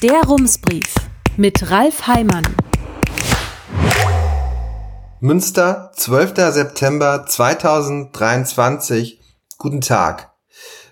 Der Rumsbrief mit Ralf Heimann. Münster, 12. September 2023. Guten Tag.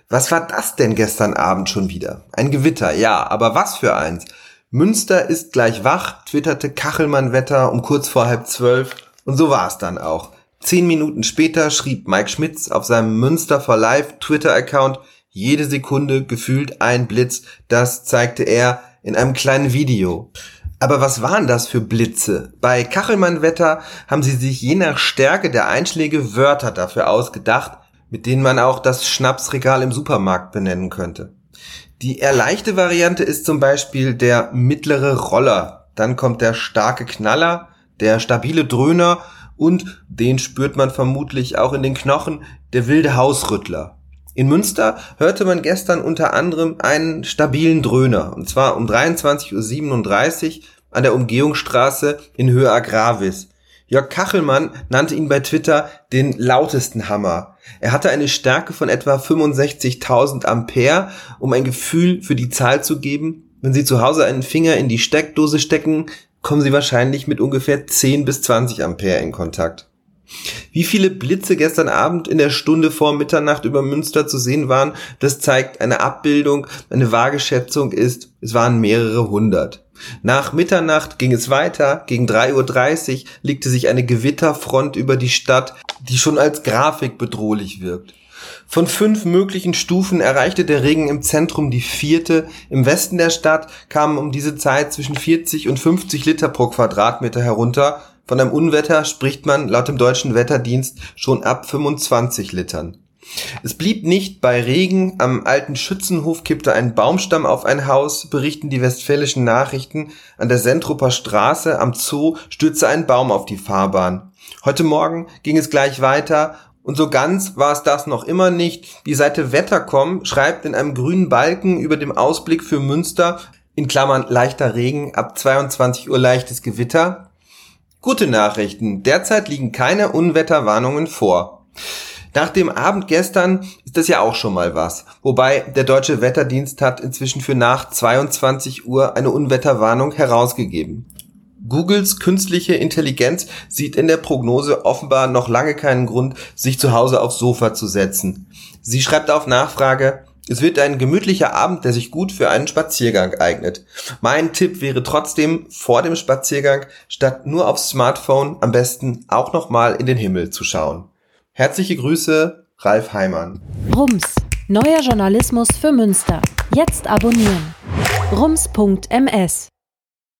Was war das denn gestern Abend schon wieder? Ein Gewitter, ja, aber was für eins? Münster ist gleich wach, twitterte Kachelmann Wetter um kurz vor halb zwölf und so war es dann auch. Zehn Minuten später schrieb Mike Schmitz auf seinem Münster for Life Twitter-Account jede Sekunde gefühlt ein Blitz, das zeigte er in einem kleinen Video. Aber was waren das für Blitze? Bei Kachelmann-Wetter haben sie sich je nach Stärke der Einschläge Wörter dafür ausgedacht, mit denen man auch das Schnapsregal im Supermarkt benennen könnte. Die eher leichte Variante ist zum Beispiel der mittlere Roller. Dann kommt der starke Knaller, der stabile Dröhner und den spürt man vermutlich auch in den Knochen, der wilde Hausrüttler. In Münster hörte man gestern unter anderem einen stabilen Dröhner, und zwar um 23.37 Uhr an der Umgehungsstraße in Höhe Agravis. Jörg Kachelmann nannte ihn bei Twitter den lautesten Hammer. Er hatte eine Stärke von etwa 65.000 Ampere, um ein Gefühl für die Zahl zu geben. Wenn Sie zu Hause einen Finger in die Steckdose stecken, kommen Sie wahrscheinlich mit ungefähr 10 bis 20 Ampere in Kontakt. Wie viele Blitze gestern Abend in der Stunde vor Mitternacht über Münster zu sehen waren, das zeigt eine Abbildung, eine Wageschätzung ist, es waren mehrere hundert. Nach Mitternacht ging es weiter, gegen 3.30 Uhr legte sich eine Gewitterfront über die Stadt, die schon als Grafik bedrohlich wirkt. Von fünf möglichen Stufen erreichte der Regen im Zentrum die vierte. Im Westen der Stadt kamen um diese Zeit zwischen 40 und 50 Liter pro Quadratmeter herunter. Von einem Unwetter spricht man laut dem deutschen Wetterdienst schon ab 25 Litern. Es blieb nicht bei Regen. Am alten Schützenhof kippte ein Baumstamm auf ein Haus, berichten die westfälischen Nachrichten. An der Sentruper Straße am Zoo stürzte ein Baum auf die Fahrbahn. Heute Morgen ging es gleich weiter und so ganz war es das noch immer nicht. Die Seite Wettercom schreibt in einem grünen Balken über dem Ausblick für Münster, in Klammern leichter Regen, ab 22 Uhr leichtes Gewitter. Gute Nachrichten. Derzeit liegen keine Unwetterwarnungen vor. Nach dem Abend gestern ist das ja auch schon mal was. Wobei der deutsche Wetterdienst hat inzwischen für nach 22 Uhr eine Unwetterwarnung herausgegeben. Googles künstliche Intelligenz sieht in der Prognose offenbar noch lange keinen Grund, sich zu Hause aufs Sofa zu setzen. Sie schreibt auf Nachfrage, es wird ein gemütlicher Abend, der sich gut für einen Spaziergang eignet. Mein Tipp wäre trotzdem, vor dem Spaziergang statt nur aufs Smartphone am besten auch nochmal in den Himmel zu schauen. Herzliche Grüße, Ralf Heimann. Rums, neuer Journalismus für Münster. Jetzt abonnieren. rums.ms